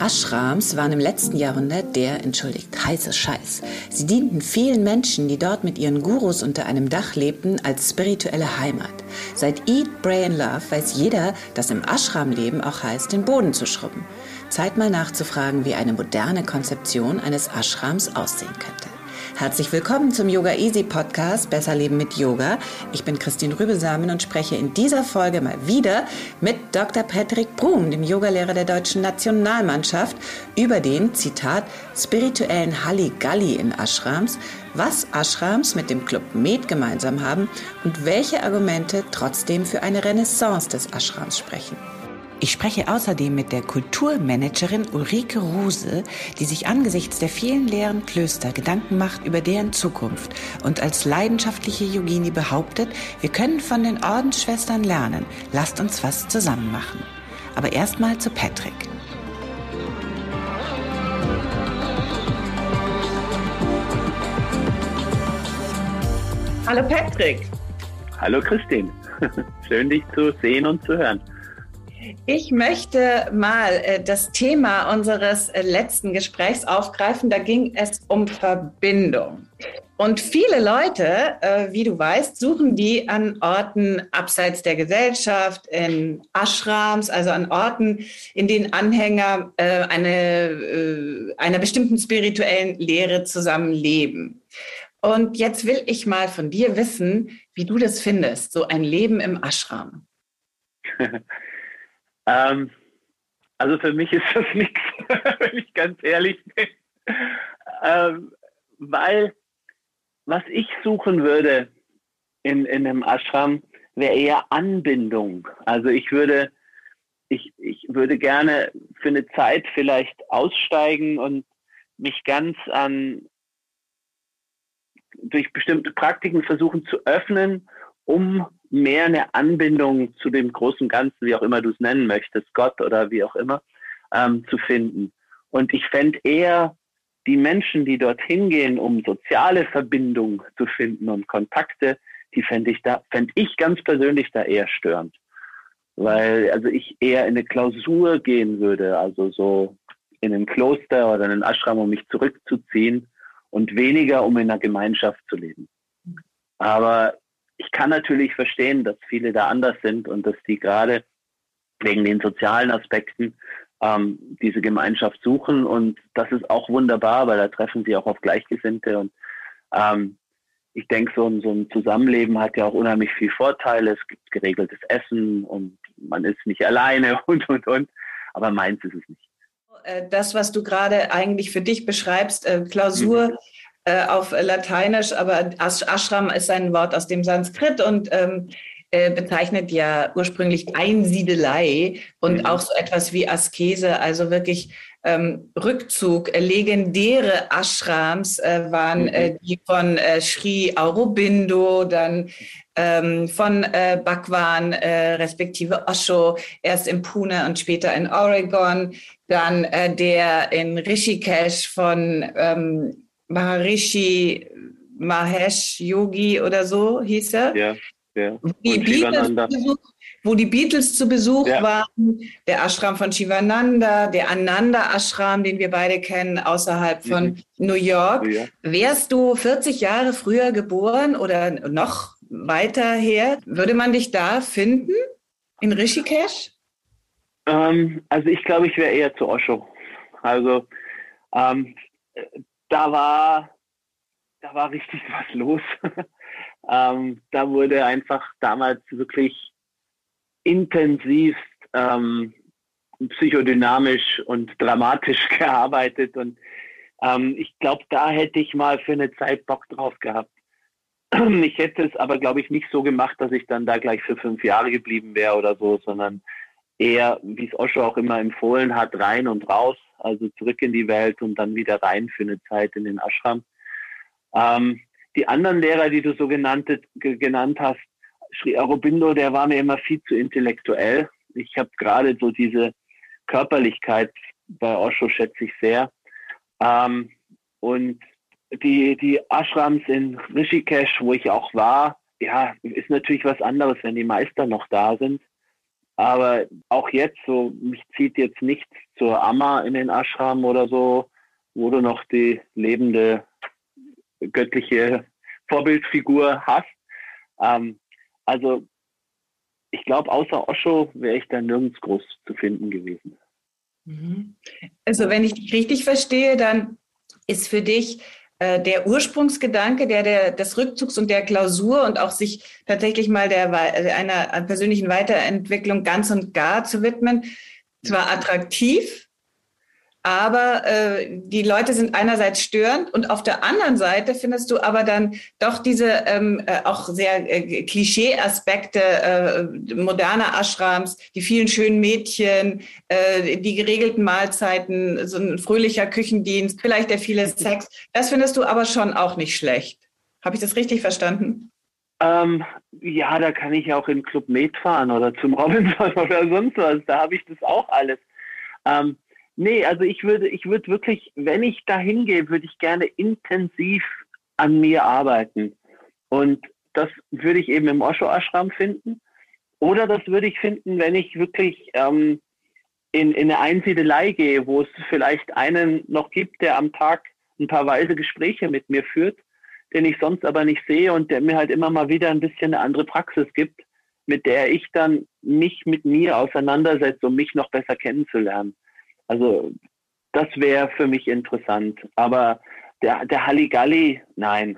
Ashrams waren im letzten Jahrhundert der, entschuldigt, heiße Scheiß. Sie dienten vielen Menschen, die dort mit ihren Gurus unter einem Dach lebten, als spirituelle Heimat. Seit Eat, Pray and Love weiß jeder, dass im Ashram-Leben auch heißt, den Boden zu schrubben. Zeit mal nachzufragen, wie eine moderne Konzeption eines Ashrams aussehen könnte. Herzlich willkommen zum Yoga Easy Podcast Besser Leben mit Yoga. Ich bin Christine Rübesamen und spreche in dieser Folge mal wieder mit Dr. Patrick Brum, dem Yogalehrer der deutschen Nationalmannschaft, über den, Zitat, spirituellen Halligalli in Ashrams, was Ashrams mit dem Club Med gemeinsam haben und welche Argumente trotzdem für eine Renaissance des Ashrams sprechen. Ich spreche außerdem mit der Kulturmanagerin Ulrike Ruse, die sich angesichts der vielen leeren Klöster Gedanken macht über deren Zukunft und als leidenschaftliche Yogini behauptet, wir können von den Ordensschwestern lernen. Lasst uns was zusammen machen. Aber erstmal zu Patrick. Hallo Patrick. Hallo Christine. Schön dich zu sehen und zu hören. Ich möchte mal äh, das Thema unseres äh, letzten Gesprächs aufgreifen. Da ging es um Verbindung. Und viele Leute, äh, wie du weißt, suchen die an Orten abseits der Gesellschaft, in Ashrams, also an Orten, in denen Anhänger eine, einer bestimmten spirituellen Lehre zusammenleben. Und jetzt will ich mal von dir wissen, wie du das findest, so ein Leben im Ashram. Ähm, also für mich ist das nichts, wenn ich ganz ehrlich bin. Ähm, weil was ich suchen würde in, in einem Ashram, wäre eher Anbindung. Also ich würde, ich, ich würde gerne für eine Zeit vielleicht aussteigen und mich ganz an durch bestimmte Praktiken versuchen zu öffnen, um mehr eine Anbindung zu dem großen Ganzen, wie auch immer du es nennen möchtest, Gott oder wie auch immer, ähm, zu finden. Und ich fände eher die Menschen, die dorthin gehen, um soziale Verbindung zu finden und Kontakte, die fände ich da, fände ich ganz persönlich da eher störend. Weil, also ich eher in eine Klausur gehen würde, also so in ein Kloster oder in einen Ashram, um mich zurückzuziehen und weniger, um in einer Gemeinschaft zu leben. Aber ich kann natürlich verstehen, dass viele da anders sind und dass die gerade wegen den sozialen Aspekten ähm, diese Gemeinschaft suchen. Und das ist auch wunderbar, weil da treffen sie auch auf Gleichgesinnte. Und ähm, ich denke, so, so ein Zusammenleben hat ja auch unheimlich viel Vorteile. Es gibt geregeltes Essen und man ist nicht alleine und, und, und. Aber meins ist es nicht. Äh, das, was du gerade eigentlich für dich beschreibst, äh, Klausur, mhm äh, auf Lateinisch, aber Ashram ist ein Wort aus dem Sanskrit und ähm, äh, bezeichnet ja ursprünglich Einsiedelei und mhm. auch so etwas wie Askese, also wirklich ähm, Rückzug. Legendäre Ashrams äh, waren äh, mhm. die von äh, Sri Aurobindo, dann ähm, von äh, Bhagwan, äh, respektive Osho, erst in Pune und später in Oregon, dann äh, der in Rishikesh von ähm, Maharishi Mahesh Yogi oder so hieß er. Ja, ja. Wo die, Beatles Besuch, wo die Beatles zu Besuch ja. waren, der Ashram von Shivananda, der Ananda Ashram, den wir beide kennen, außerhalb von mhm. New York. Ja. Wärst du 40 Jahre früher geboren oder noch weiter her, würde man dich da finden? In Rishikesh? Ähm, also ich glaube, ich wäre eher zu Osho. Also ähm, da war, da war richtig was los. ähm, da wurde einfach damals wirklich intensivst ähm, psychodynamisch und dramatisch gearbeitet und Ähm, ich glaube, da hätte ich mal für eine Zeit Bock drauf gehabt. Ich hätte es aber, glaube ich, nicht so gemacht, dass ich dann da gleich für fünf Jahre geblieben wäre oder so, sondern eher, wie es Osho auch immer empfohlen hat, rein und raus, also zurück in die Welt und dann wieder rein für eine Zeit in den Ashram. Ähm, die anderen Lehrer, die du so genannt, genannt hast, Sri Aurobindo, der war mir immer viel zu intellektuell. Ich habe gerade so diese Körperlichkeit bei Osho schätze ich sehr. Ähm, und die, die Ashrams in Rishikesh, wo ich auch war, ja, ist natürlich was anderes, wenn die Meister noch da sind. Aber auch jetzt, so, mich zieht jetzt nichts zur Amma in den Ashram oder so, wo du noch die lebende göttliche Vorbildfigur hast. Ähm, also, ich glaube, außer Osho wäre ich da nirgends groß zu finden gewesen. Mhm. Also, wenn ich dich richtig verstehe, dann ist für dich der Ursprungsgedanke, der, der des Rückzugs und der Klausur und auch sich tatsächlich mal der einer persönlichen Weiterentwicklung ganz und gar zu widmen, zwar attraktiv, aber äh, die Leute sind einerseits störend und auf der anderen Seite findest du aber dann doch diese ähm, äh, auch sehr äh, Klischee-Aspekte äh, moderner Ashrams, die vielen schönen Mädchen, äh, die geregelten Mahlzeiten, so ein fröhlicher Küchendienst, vielleicht der viele Sex. Das findest du aber schon auch nicht schlecht. Habe ich das richtig verstanden? Ähm, ja, da kann ich auch in Club Med fahren oder zum Robinson oder sonst was. Da habe ich das auch alles. Ähm, Nee, also ich würde, ich würde wirklich, wenn ich da hingehe, würde ich gerne intensiv an mir arbeiten. Und das würde ich eben im Osho Ashram finden. Oder das würde ich finden, wenn ich wirklich ähm, in, in eine Einsiedelei gehe, wo es vielleicht einen noch gibt, der am Tag ein paar weise Gespräche mit mir führt, den ich sonst aber nicht sehe und der mir halt immer mal wieder ein bisschen eine andere Praxis gibt, mit der ich dann mich mit mir auseinandersetze, um mich noch besser kennenzulernen. Also das wäre für mich interessant. Aber der, der Halligalli, nein,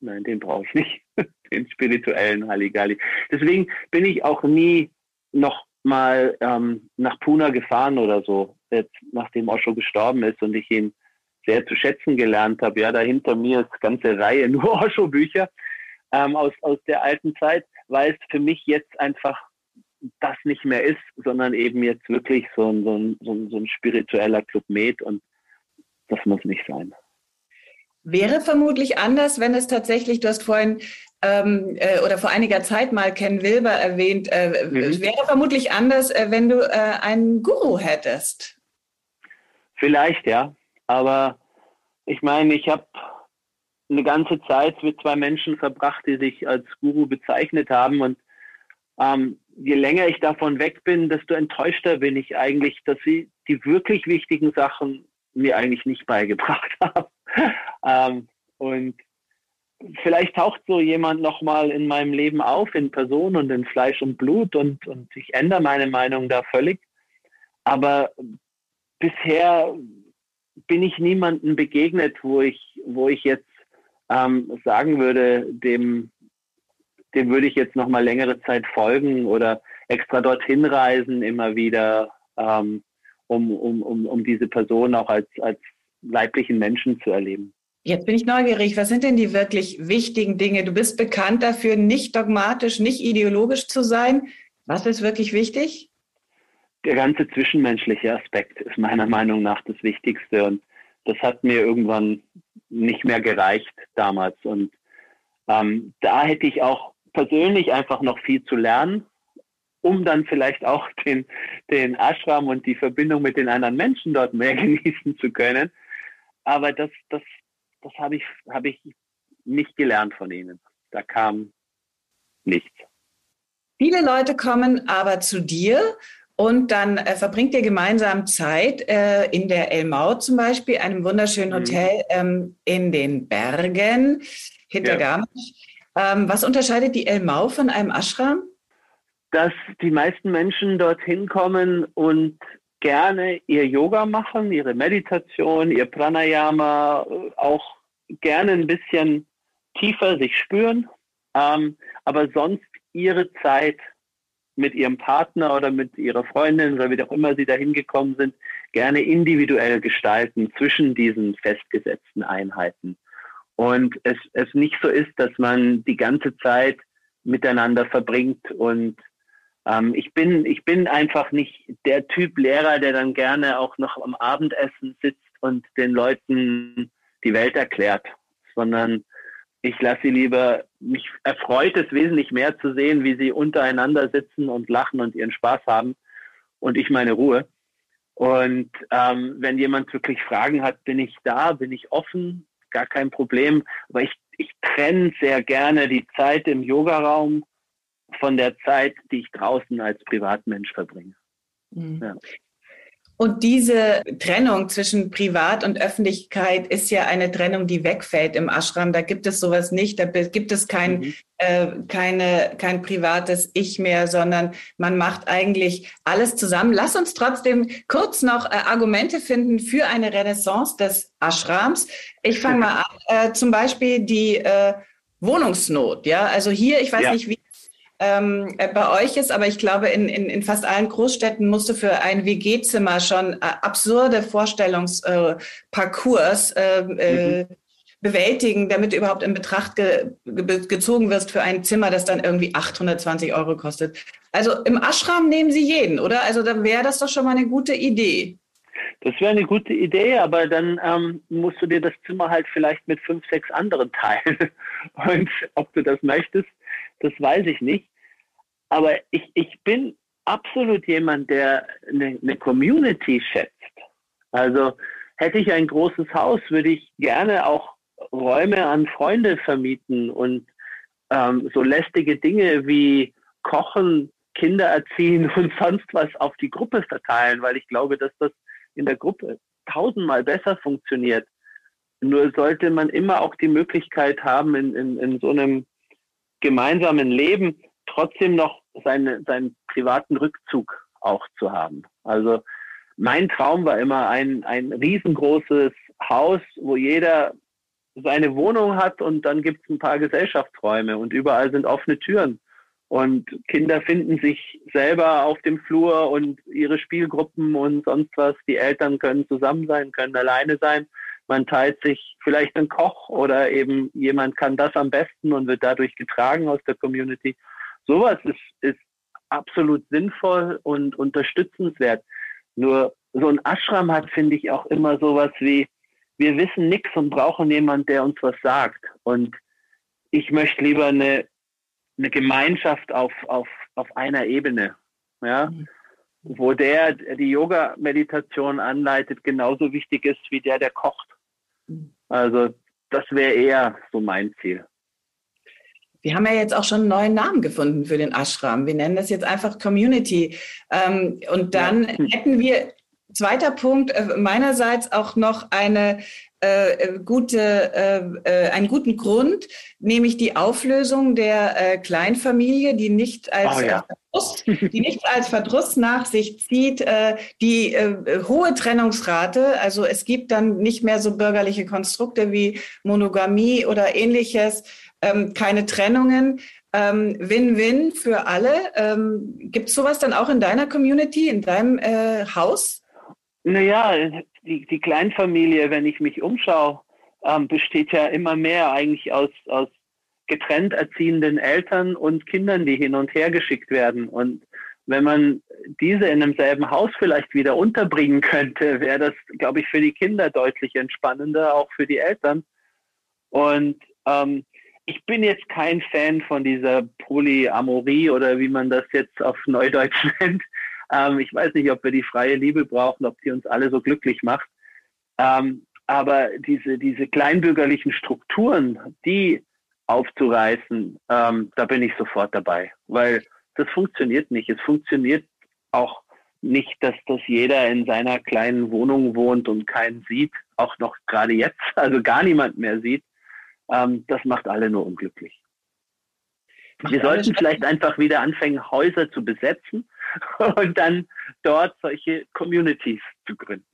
nein, den brauche ich nicht. den spirituellen Halligalli. Deswegen bin ich auch nie noch mal ähm, nach Pune gefahren oder so, jetzt, nachdem Osho gestorben ist und ich ihn sehr zu schätzen gelernt habe. Ja, da hinter mir ist eine ganze Reihe nur Osho-Bücher ähm, aus, aus der alten Zeit, weil es für mich jetzt einfach das nicht mehr ist, sondern eben jetzt wirklich so ein, so ein, so ein, so ein spiritueller Club Med und das muss nicht sein. Wäre vermutlich anders, wenn es tatsächlich, du hast vorhin ähm, äh, oder vor einiger Zeit mal Ken Wilber erwähnt, äh, mhm. wäre vermutlich anders, äh, wenn du äh, einen Guru hättest. Vielleicht, ja. Aber ich meine, ich habe eine ganze Zeit mit zwei Menschen verbracht, die sich als Guru bezeichnet haben und ähm, je länger ich davon weg bin, desto enttäuschter bin ich eigentlich, dass sie die wirklich wichtigen Sachen mir eigentlich nicht beigebracht haben. ähm, und vielleicht taucht so jemand nochmal in meinem Leben auf, in Person und in Fleisch und Blut und, und ich ändere meine Meinung da völlig. Aber bisher bin ich niemandem begegnet, wo ich, wo ich jetzt ähm, sagen würde, dem dem würde ich jetzt noch mal längere Zeit folgen oder extra dorthin reisen immer wieder, ähm, um, um, um, um diese Person auch als, als leiblichen Menschen zu erleben. Jetzt bin ich neugierig. Was sind denn die wirklich wichtigen Dinge? Du bist bekannt dafür, nicht dogmatisch, nicht ideologisch zu sein. Was ist wirklich wichtig? Der ganze zwischenmenschliche Aspekt ist meiner Meinung nach das Wichtigste. Und das hat mir irgendwann nicht mehr gereicht damals. Und ähm, da hätte ich auch persönlich einfach noch viel zu lernen, um dann vielleicht auch den, den Ashram und die Verbindung mit den anderen Menschen dort mehr genießen zu können. Aber das, das, das habe ich, habe ich nicht gelernt von ihnen. Da kam nichts. Viele Leute kommen aber zu dir und dann äh, verbringt ihr gemeinsam Zeit äh, in der Elmau zum Beispiel, einem wunderschönen mhm. Hotel mhm. ähm, in den Bergen hinter ja. Garmisch. Ähm, was unterscheidet die El Mau von einem Ashram? Dass die meisten Menschen dorthin kommen und gerne ihr Yoga machen, ihre Meditation, ihr Pranayama, auch gerne ein bisschen tiefer sich spüren, ähm, aber sonst ihre Zeit mit ihrem Partner oder mit ihrer Freundin oder wie auch immer sie dahin gekommen sind, gerne individuell gestalten zwischen diesen festgesetzten Einheiten. Und es, es nicht so ist, dass man die ganze Zeit miteinander verbringt und ähm, ich bin, ich bin einfach nicht der Typ Lehrer, der dann gerne auch noch am Abendessen sitzt und den Leuten die Welt erklärt, sondern ich lasse sie lieber, mich erfreut es wesentlich mehr zu sehen, wie sie untereinander sitzen und lachen und ihren Spaß haben und ich meine Ruhe. Und ähm, wenn jemand wirklich Fragen hat, bin ich da, bin ich offen, gar kein Problem. Aber ich, ich trenne sehr gerne die Zeit im Yogaraum von der Zeit, die ich draußen als Privatmensch verbringe. Mhm. Ja. Und diese Trennung zwischen Privat und Öffentlichkeit ist ja eine Trennung, die wegfällt im Ashram. Da gibt es sowas nicht. Da gibt es kein, mhm. äh, keine, kein privates Ich mehr, sondern man macht eigentlich alles zusammen. Lass uns trotzdem kurz noch äh, Argumente finden für eine Renaissance des Ashrams. Ich fange mal an. Äh, zum Beispiel die äh, Wohnungsnot. Ja, also hier, ich weiß ja. nicht, wie ähm, äh, bei euch ist, aber ich glaube, in, in, in fast allen Großstädten musst du für ein WG-Zimmer schon äh, absurde Vorstellungsparcours äh, äh, mhm. bewältigen, damit du überhaupt in Betracht ge ge gezogen wirst für ein Zimmer, das dann irgendwie 820 Euro kostet. Also im Ashram nehmen sie jeden, oder? Also dann wäre das doch schon mal eine gute Idee. Das wäre eine gute Idee, aber dann ähm, musst du dir das Zimmer halt vielleicht mit fünf, sechs anderen teilen. Und ob du das möchtest, das weiß ich nicht. Aber ich, ich bin absolut jemand, der eine, eine Community schätzt. Also hätte ich ein großes Haus, würde ich gerne auch Räume an Freunde vermieten und ähm, so lästige Dinge wie Kochen, Kinder erziehen und sonst was auf die Gruppe verteilen, weil ich glaube, dass das in der Gruppe tausendmal besser funktioniert. Nur sollte man immer auch die Möglichkeit haben, in, in, in so einem gemeinsamen Leben trotzdem noch seine, seinen privaten Rückzug auch zu haben. Also mein Traum war immer ein, ein riesengroßes Haus, wo jeder seine Wohnung hat und dann gibt es ein paar Gesellschaftsräume und überall sind offene Türen. Und Kinder finden sich selber auf dem Flur und ihre Spielgruppen und sonst was. Die Eltern können zusammen sein, können alleine sein man teilt sich vielleicht einen Koch oder eben jemand kann das am besten und wird dadurch getragen aus der Community. Sowas ist, ist absolut sinnvoll und unterstützenswert. Nur so ein Ashram hat, finde ich, auch immer sowas wie, wir wissen nichts und brauchen jemand, der uns was sagt. Und ich möchte lieber eine, eine Gemeinschaft auf, auf, auf einer Ebene. Ja? Wo der, der die Yoga-Meditation anleitet, genauso wichtig ist wie der, der kocht. Also das wäre eher so mein Ziel. Wir haben ja jetzt auch schon einen neuen Namen gefunden für den Ashram. Wir nennen das jetzt einfach Community. Ähm, und dann ja. hätten wir, zweiter Punkt, äh, meinerseits auch noch eine äh, äh, gute, äh, äh, einen guten Grund, nämlich die Auflösung der äh, Kleinfamilie, die nicht als oh, ja. Verdruss, die nicht als Verdruss nach sich zieht, äh, die hohe Trennungsrate. Also es gibt dann nicht mehr so bürgerliche Konstrukte wie Monogamie oder ähnliches, ähm, keine Trennungen. Ähm, Win-win für alle. Ähm, Gibt es sowas dann auch in deiner Community, in deinem Haus? Naja, die, die Kleinfamilie, wenn ich mich umschaue, ähm, besteht ja immer mehr eigentlich aus, aus getrennt erziehenden Eltern und Kindern, die hin und her geschickt werden. Und wenn man diese in einem selben Haus vielleicht wieder unterbringen könnte, wäre das, glaube ich, für die Kinder deutlich entspannender, auch für die Eltern. Und ähm, ich bin jetzt kein Fan von dieser Polyamorie oder wie man das jetzt auf Neudeutsch nennt. Ähm, ich weiß nicht, ob wir die freie Liebe brauchen, ob die uns alle so glücklich macht. Ähm, aber diese, diese kleinbürgerlichen Strukturen, die aufzureißen, ähm, da bin ich sofort dabei, weil das funktioniert nicht. Es funktioniert auch nicht, dass das jeder in seiner kleinen Wohnung wohnt und keinen sieht, auch noch gerade jetzt, also gar niemand mehr sieht. Ähm, das macht alle nur unglücklich. Wir sollten vielleicht einfach wieder anfangen, Häuser zu besetzen und dann dort solche Communities zu gründen.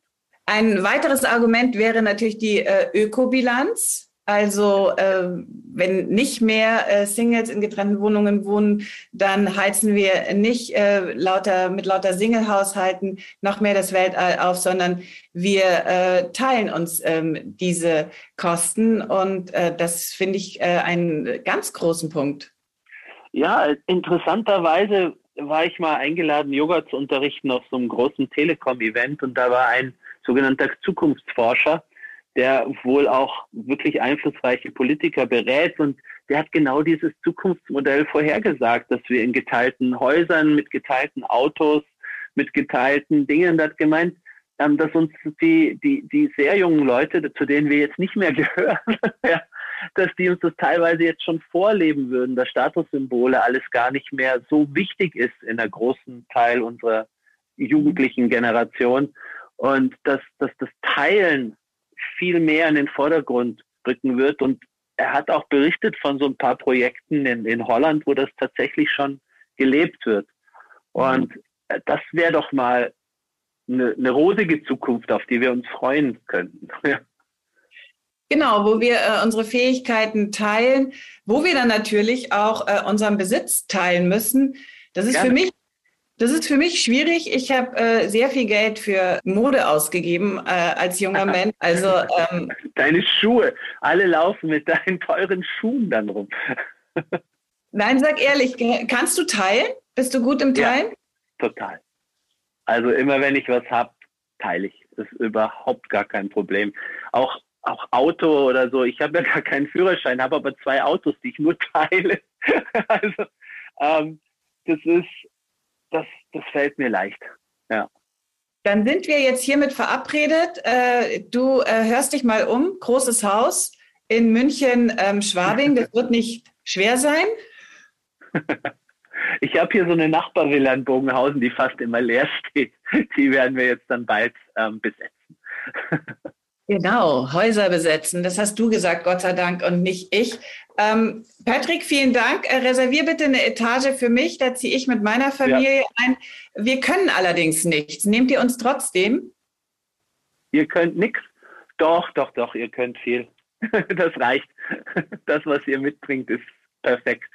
Ein weiteres Argument wäre natürlich die äh, Ökobilanz. Also äh, wenn nicht mehr äh, Singles in getrennten Wohnungen wohnen, dann heizen wir nicht äh, lauter, mit lauter Single-Haushalten noch mehr das Weltall auf, sondern wir äh, teilen uns ähm, diese Kosten. Und äh, das finde ich äh, einen ganz großen Punkt. Ja, interessanterweise war ich mal eingeladen, Yoga zu unterrichten auf so einem großen Telekom-Event. Und da war ein sogenannter Zukunftsforscher, der wohl auch wirklich einflussreiche Politiker berät. Und der hat genau dieses Zukunftsmodell vorhergesagt, dass wir in geteilten Häusern, mit geteilten Autos, mit geteilten Dingen, das gemeint, ähm, dass uns die, die, die sehr jungen Leute, zu denen wir jetzt nicht mehr gehören, ja, dass die uns das teilweise jetzt schon vorleben würden, dass Statussymbole alles gar nicht mehr so wichtig ist in der großen Teil unserer jugendlichen Generation und dass, dass das Teilen viel mehr in den Vordergrund rücken wird. Und er hat auch berichtet von so ein paar Projekten in, in Holland, wo das tatsächlich schon gelebt wird. Und das wäre doch mal eine, eine rosige Zukunft, auf die wir uns freuen könnten. Genau, wo wir äh, unsere Fähigkeiten teilen, wo wir dann natürlich auch äh, unseren Besitz teilen müssen. Das ist Gerne. für mich das ist für mich schwierig. Ich habe äh, sehr viel Geld für Mode ausgegeben äh, als junger Mensch. Also ähm, deine Schuhe, alle laufen mit deinen teuren Schuhen dann rum. Nein, sag ehrlich, kannst du teilen? Bist du gut im Teilen? Ja, total. Also immer wenn ich was habe, teile ich. Das ist überhaupt gar kein Problem. Auch auch Auto oder so. Ich habe ja gar keinen Führerschein, habe aber zwei Autos, die ich nur teile. also ähm, das ist das, das fällt mir leicht. Ja. Dann sind wir jetzt hiermit verabredet. Äh, du äh, hörst dich mal um. Großes Haus in München, ähm, Schwabing. Das wird nicht schwer sein. Ich habe hier so eine Nachbarvilla in Bogenhausen, die fast immer leer steht. Die werden wir jetzt dann bald ähm, besetzen. Genau, Häuser besetzen. Das hast du gesagt, Gott sei Dank, und nicht ich. Ähm, Patrick, vielen Dank. Äh, reservier bitte eine Etage für mich. Da ziehe ich mit meiner Familie ja. ein. Wir können allerdings nichts. Nehmt ihr uns trotzdem? Ihr könnt nichts. Doch, doch, doch, ihr könnt viel. Das reicht. Das, was ihr mitbringt, ist perfekt.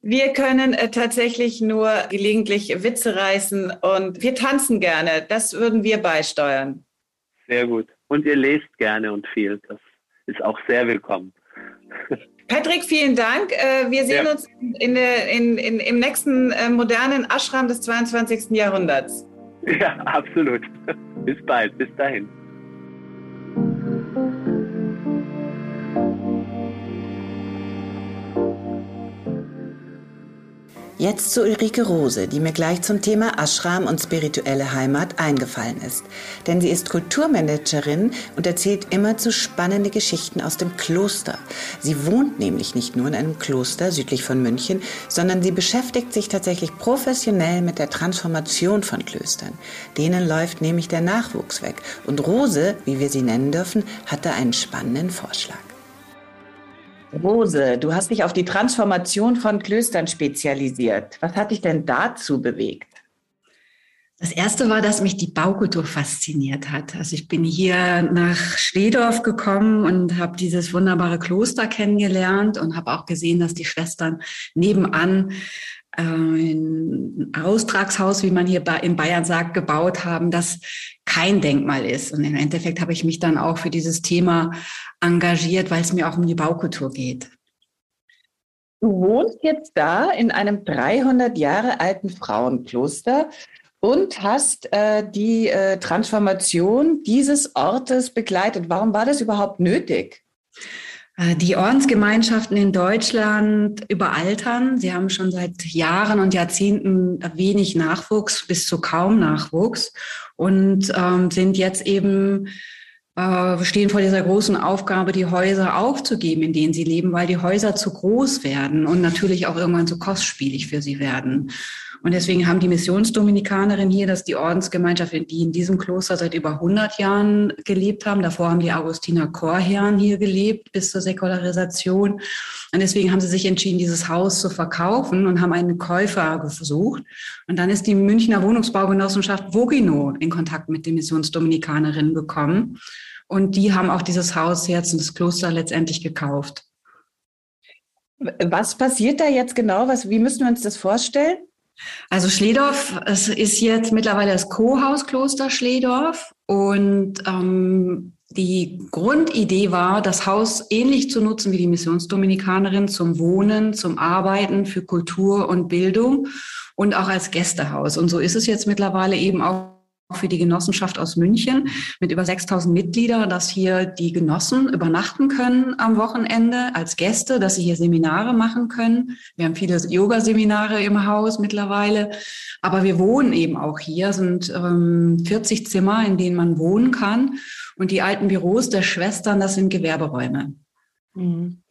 Wir können äh, tatsächlich nur gelegentlich Witze reißen und wir tanzen gerne. Das würden wir beisteuern. Sehr gut. Und ihr lest gerne und viel. Das ist auch sehr willkommen. Patrick, vielen Dank. Äh, wir sehen ja. uns in der, in, in, im nächsten äh, modernen Ashram des 22. Jahrhunderts. Ja, absolut. Bis bald. Bis dahin. Jetzt zu Ulrike Rose, die mir gleich zum Thema Ashram und spirituelle Heimat eingefallen ist. Denn sie ist Kulturmanagerin und erzählt immer zu spannende Geschichten aus dem Kloster. Sie wohnt nämlich nicht nur in einem Kloster südlich von München, sondern sie beschäftigt sich tatsächlich professionell mit der Transformation von Klöstern. Denen läuft nämlich der Nachwuchs weg. Und Rose, wie wir sie nennen dürfen, hatte einen spannenden Vorschlag. Rose, du hast dich auf die Transformation von Klöstern spezialisiert. Was hat dich denn dazu bewegt? Das erste war, dass mich die Baukultur fasziniert hat. Also ich bin hier nach Schledorf gekommen und habe dieses wunderbare Kloster kennengelernt und habe auch gesehen, dass die Schwestern nebenan äh, ein Austragshaus, wie man hier in Bayern sagt, gebaut haben, das kein Denkmal ist. Und im Endeffekt habe ich mich dann auch für dieses Thema engagiert, weil es mir auch um die Baukultur geht. Du wohnst jetzt da in einem 300 Jahre alten Frauenkloster und hast äh, die äh, Transformation dieses Ortes begleitet. Warum war das überhaupt nötig? Äh, die Ordensgemeinschaften in Deutschland überaltern. Sie haben schon seit Jahren und Jahrzehnten wenig Nachwuchs bis zu kaum Nachwuchs und ähm, sind jetzt eben äh, stehen vor dieser großen Aufgabe, die Häuser aufzugeben, in denen sie leben, weil die Häuser zu groß werden und natürlich auch irgendwann zu kostspielig für sie werden. Und deswegen haben die Missionsdominikanerinnen hier, das ist die Ordensgemeinschaft, die in diesem Kloster seit über 100 Jahren gelebt haben. Davor haben die Augustiner Chorherren hier gelebt bis zur Säkularisation. Und deswegen haben sie sich entschieden, dieses Haus zu verkaufen und haben einen Käufer gesucht. Und dann ist die Münchner Wohnungsbaugenossenschaft Vogino in Kontakt mit den Missionsdominikanerinnen gekommen. Und die haben auch dieses Haus jetzt und das Kloster letztendlich gekauft. Was passiert da jetzt genau? Was, wie müssen wir uns das vorstellen? Also Schledorf, es ist jetzt mittlerweile das Co-Haus Kloster Schledorf und ähm, die Grundidee war, das Haus ähnlich zu nutzen wie die Missionsdominikanerin zum Wohnen, zum Arbeiten, für Kultur und Bildung und auch als Gästehaus. Und so ist es jetzt mittlerweile eben auch für die Genossenschaft aus München mit über 6000 Mitgliedern, dass hier die Genossen übernachten können am Wochenende als Gäste, dass sie hier Seminare machen können. Wir haben viele Yoga-Seminare im Haus mittlerweile, aber wir wohnen eben auch hier, sind ähm, 40 Zimmer, in denen man wohnen kann. Und die alten Büros der Schwestern, das sind Gewerberäume. Mhm.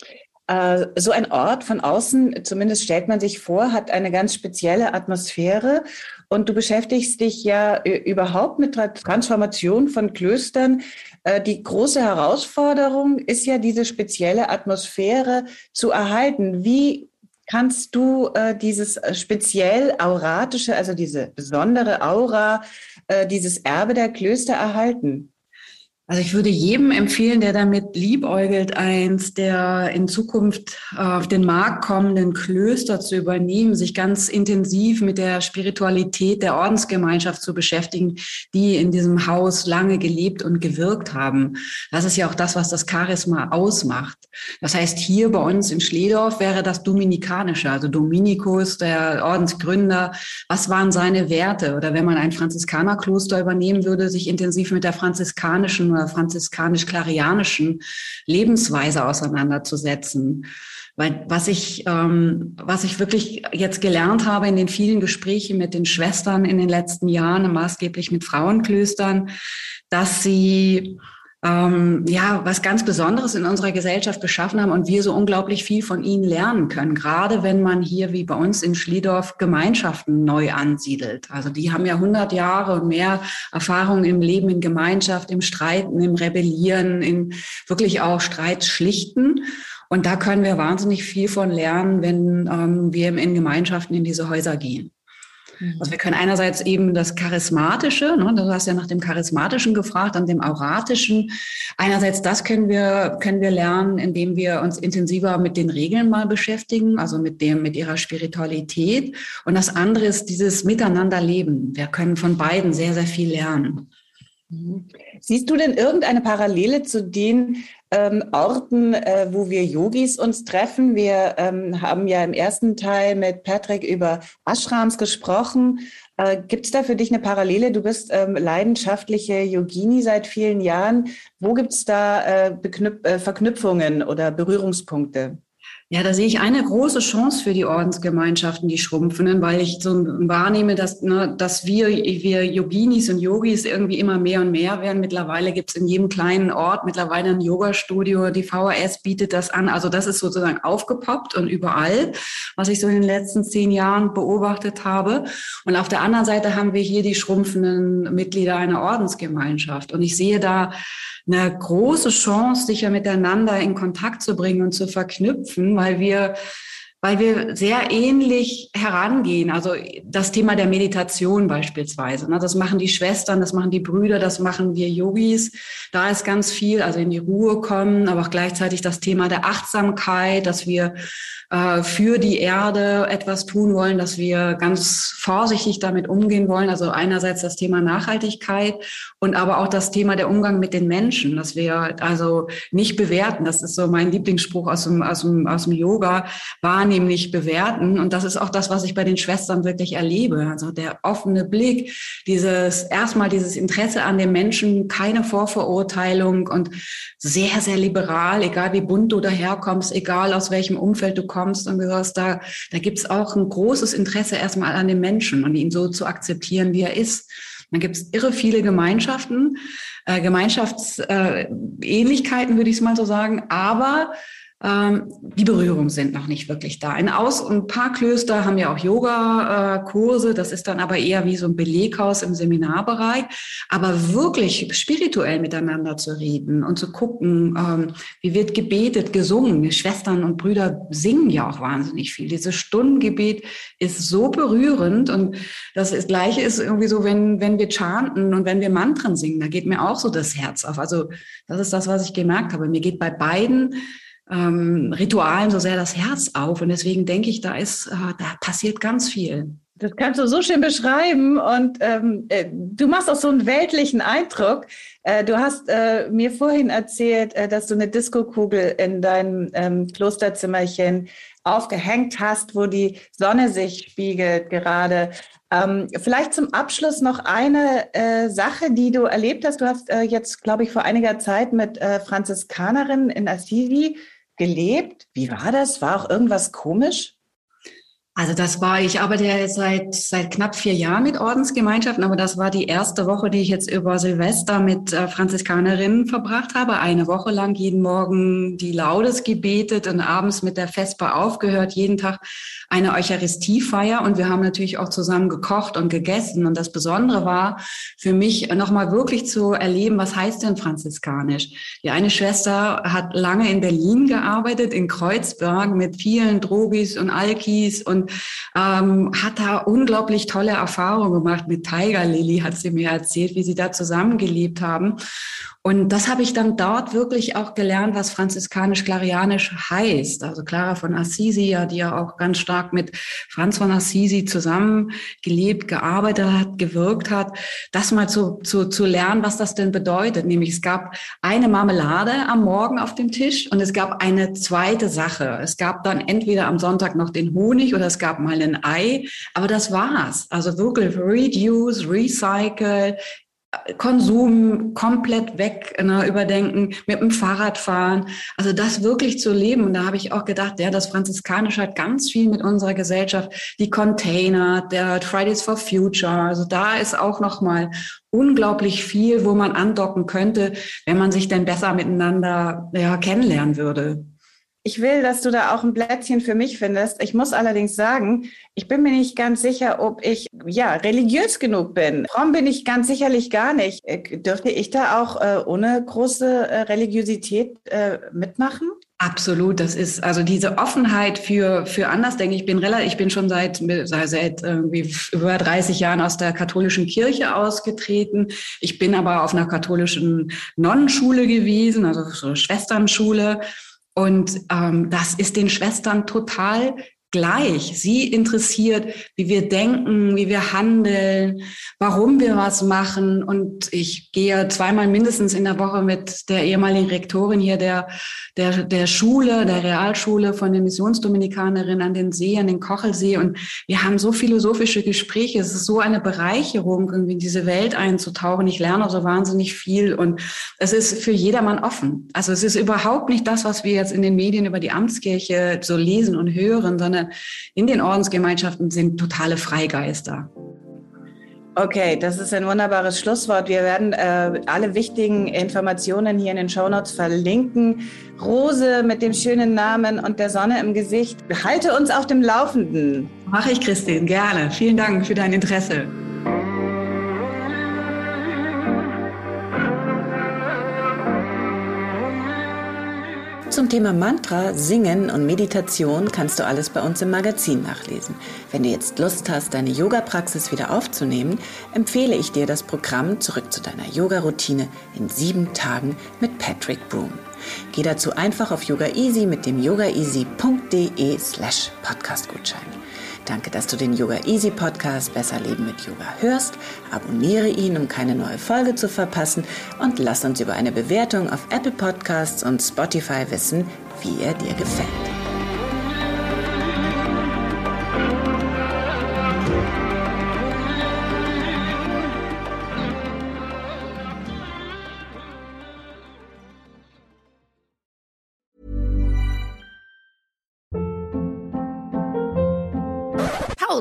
Äh, so ein Ort von außen, zumindest stellt man sich vor, hat eine ganz spezielle Atmosphäre. Und du beschäftigst dich ja äh, überhaupt mit Transformation von Klöstern. Äh, die große Herausforderung ist ja, diese spezielle Atmosphäre zu erhalten. Wie kannst du dieses speziell auratische, also diese besondere Aura, dieses Erbe der Klöster erhalten? Also ich würde jedem empfehlen, der damit liebäugelt, eins der in Zukunft auf den Markt kommenden Klöster zu übernehmen, sich ganz intensiv mit der Spiritualität der Ordensgemeinschaft zu beschäftigen, die in diesem Haus lange gelebt und gewirkt haben. Das ist ja auch das, was das Charisma ausmacht. Das heißt, hier bei uns in Schledorf wäre das Dominikanische, also Dominikus, der Ordensgründer. Was waren seine Werte? Oder wenn man ein Franziskanerkloster übernehmen würde, sich intensiv mit der franziskanischen franziskanisch-klarianischen Lebensweise auseinanderzusetzen. Weil was ich, ähm, was ich wirklich jetzt gelernt habe in den vielen Gesprächen mit den Schwestern in den letzten Jahren, maßgeblich mit Frauenklöstern, dass sie ähm, ja, was ganz Besonderes in unserer Gesellschaft geschaffen haben und wir so unglaublich viel von ihnen lernen können. Gerade wenn man hier wie bei uns in Schliedorf Gemeinschaften neu ansiedelt. Also die haben ja 100 Jahre und mehr Erfahrung im Leben in Gemeinschaft, im Streiten, im Rebellieren, in wirklich auch Streit schlichten. Und da können wir wahnsinnig viel von lernen, wenn ähm, wir in Gemeinschaften in diese Häuser gehen. Mhm. Also wir können einerseits eben das Charismatische, ne, du hast ja nach dem Charismatischen gefragt, an dem Auratischen. Einerseits das können wir, können wir lernen, indem wir uns intensiver mit den Regeln mal beschäftigen, also mit dem, mit ihrer Spiritualität. Und das andere ist dieses Miteinanderleben. Wir können von beiden sehr, sehr viel lernen. Mhm. Siehst du denn irgendeine Parallele zu den ähm, Orten, äh, wo wir Yogis uns treffen? Wir ähm, haben ja im ersten Teil mit Patrick über Ashrams gesprochen. Äh, Gibt es da für dich eine Parallele? Du bist ähm, leidenschaftliche Yogini seit vielen Jahren. Wo gibt es da äh, äh, Verknüpfungen oder Berührungspunkte? Ja, da sehe ich eine große Chance für die Ordensgemeinschaften, die schrumpfenden, weil ich so wahrnehme, dass, ne, dass wir, wir Yoginis und Yogis irgendwie immer mehr und mehr werden. Mittlerweile gibt es in jedem kleinen Ort mittlerweile ein Yoga-Studio. Die VHS bietet das an. Also das ist sozusagen aufgepoppt und überall, was ich so in den letzten zehn Jahren beobachtet habe. Und auf der anderen Seite haben wir hier die schrumpfenden Mitglieder einer Ordensgemeinschaft. Und ich sehe da eine große Chance, sich ja miteinander in Kontakt zu bringen und zu verknüpfen, weil wir weil wir sehr ähnlich herangehen. Also das Thema der Meditation beispielsweise. Ne? Das machen die Schwestern, das machen die Brüder, das machen wir Yogis. Da ist ganz viel, also in die Ruhe kommen, aber auch gleichzeitig das Thema der Achtsamkeit, dass wir äh, für die Erde etwas tun wollen, dass wir ganz vorsichtig damit umgehen wollen. Also einerseits das Thema Nachhaltigkeit und aber auch das Thema der Umgang mit den Menschen, dass wir also nicht bewerten. Das ist so mein Lieblingsspruch aus dem, aus dem, aus dem Yoga, wahrnehmen, bewerten. Und das ist auch das, was ich bei den Schwestern wirklich erlebe. Also der offene Blick, dieses erstmal dieses Interesse an den Menschen, keine Vorverurteilung und sehr, sehr liberal, egal wie bunt du daherkommst, egal aus welchem Umfeld du kommst und gehörst, da, da gibt es auch ein großes Interesse erstmal an den Menschen und ihn so zu akzeptieren, wie er ist. Dann gibt es irre viele Gemeinschaften, äh, Gemeinschaftsähnlichkeiten, äh, würde ich es mal so sagen, aber die Berührungen sind noch nicht wirklich da. In Aus- und ein paar Klöster haben ja auch Yoga-Kurse. Das ist dann aber eher wie so ein Beleghaus im Seminarbereich. Aber wirklich spirituell miteinander zu reden und zu gucken, ähm, wie wird gebetet, gesungen. Die Schwestern und Brüder singen ja auch wahnsinnig viel. Dieses Stundengebet ist so berührend. Und das ist, Gleiche ist irgendwie so, wenn, wenn wir chanten und wenn wir Mantren singen, da geht mir auch so das Herz auf. Also das ist das, was ich gemerkt habe. Mir geht bei beiden ähm, Ritualen so sehr das Herz auf. Und deswegen denke ich, da ist, äh, da passiert ganz viel. Das kannst du so schön beschreiben und ähm, äh, du machst auch so einen weltlichen Eindruck. Äh, du hast äh, mir vorhin erzählt, äh, dass du eine Diskokugel in deinem ähm, Klosterzimmerchen aufgehängt hast, wo die Sonne sich spiegelt gerade. Ähm, vielleicht zum Abschluss noch eine äh, Sache, die du erlebt hast. Du hast äh, jetzt, glaube ich, vor einiger Zeit mit äh, Franziskanerinnen in Assisi gelebt. Wie war das? War auch irgendwas komisch? Also das war, ich arbeite ja seit, seit knapp vier Jahren mit Ordensgemeinschaften, aber das war die erste Woche, die ich jetzt über Silvester mit äh, Franziskanerinnen verbracht habe. Eine Woche lang jeden Morgen die Laudes gebetet und abends mit der Vesper aufgehört, jeden Tag eine Eucharistiefeier und wir haben natürlich auch zusammen gekocht und gegessen. Und das Besondere war für mich nochmal wirklich zu erleben, was heißt denn franziskanisch? Die eine Schwester hat lange in Berlin gearbeitet, in Kreuzberg mit vielen Drogis und Alkis und ähm, hat da unglaublich tolle Erfahrungen gemacht mit Tiger Lily, hat sie mir erzählt, wie sie da zusammengelebt haben. Und das habe ich dann dort wirklich auch gelernt, was franziskanisch-klarianisch heißt. Also Clara von Assisi, ja, die ja auch ganz stark mit Franz von Assisi zusammengelebt, gearbeitet hat, gewirkt hat, das mal zu, zu, zu lernen, was das denn bedeutet. Nämlich es gab eine Marmelade am Morgen auf dem Tisch und es gab eine zweite Sache. Es gab dann entweder am Sonntag noch den Honig oder es gab mal ein Ei, aber das war's. Also wirklich reduce, recycle, Konsum komplett weg, ne, überdenken, mit dem Fahrrad fahren. Also das wirklich zu leben. Und da habe ich auch gedacht, ja, das Franziskanische hat ganz viel mit unserer Gesellschaft, die Container, der Fridays for Future. Also da ist auch noch mal unglaublich viel, wo man andocken könnte, wenn man sich denn besser miteinander ja, kennenlernen würde. Ich will, dass du da auch ein Blättchen für mich findest. Ich muss allerdings sagen, ich bin mir nicht ganz sicher, ob ich ja religiös genug bin. Fromm bin ich ganz sicherlich gar nicht. Äh, dürfte ich da auch äh, ohne große äh, Religiosität äh, mitmachen? Absolut, das ist also diese Offenheit für für anders denke ich bin relativ ich bin schon seit seit irgendwie über 30 Jahren aus der katholischen Kirche ausgetreten. Ich bin aber auf einer katholischen Nonnenschule gewesen, also so Schwesternschule und ähm, das ist den Schwestern total gleich. Sie interessiert, wie wir denken, wie wir handeln, warum wir was machen. Und ich gehe zweimal mindestens in der Woche mit der ehemaligen Rektorin hier der, der, der Schule, der Realschule von den Missionsdominikanerinnen an den See, an den Kochelsee. Und wir haben so philosophische Gespräche. Es ist so eine Bereicherung, irgendwie in diese Welt einzutauchen. Ich lerne so wahnsinnig viel und es ist für jedermann offen. Also es ist überhaupt nicht das, was wir jetzt in den Medien über die Amtskirche so lesen und hören, sondern in den Ordensgemeinschaften sind totale Freigeister. Okay, das ist ein wunderbares Schlusswort. Wir werden äh, alle wichtigen Informationen hier in den Shownotes verlinken. Rose mit dem schönen Namen und der Sonne im Gesicht. Halte uns auf dem Laufenden. Mache ich, Christine, gerne. Vielen Dank für dein Interesse. Zum Thema Mantra, Singen und Meditation kannst du alles bei uns im Magazin nachlesen. Wenn du jetzt Lust hast, deine Yoga-Praxis wieder aufzunehmen, empfehle ich dir das Programm Zurück zu deiner Yoga-Routine in sieben Tagen mit Patrick Broom. Geh dazu einfach auf Yoga Easy mit dem yogaeasy.de slash Podcastgutschein. Danke, dass du den Yoga Easy Podcast Besser Leben mit Yoga hörst. Abonniere ihn, um keine neue Folge zu verpassen und lass uns über eine Bewertung auf Apple Podcasts und Spotify wissen, wie er dir gefällt.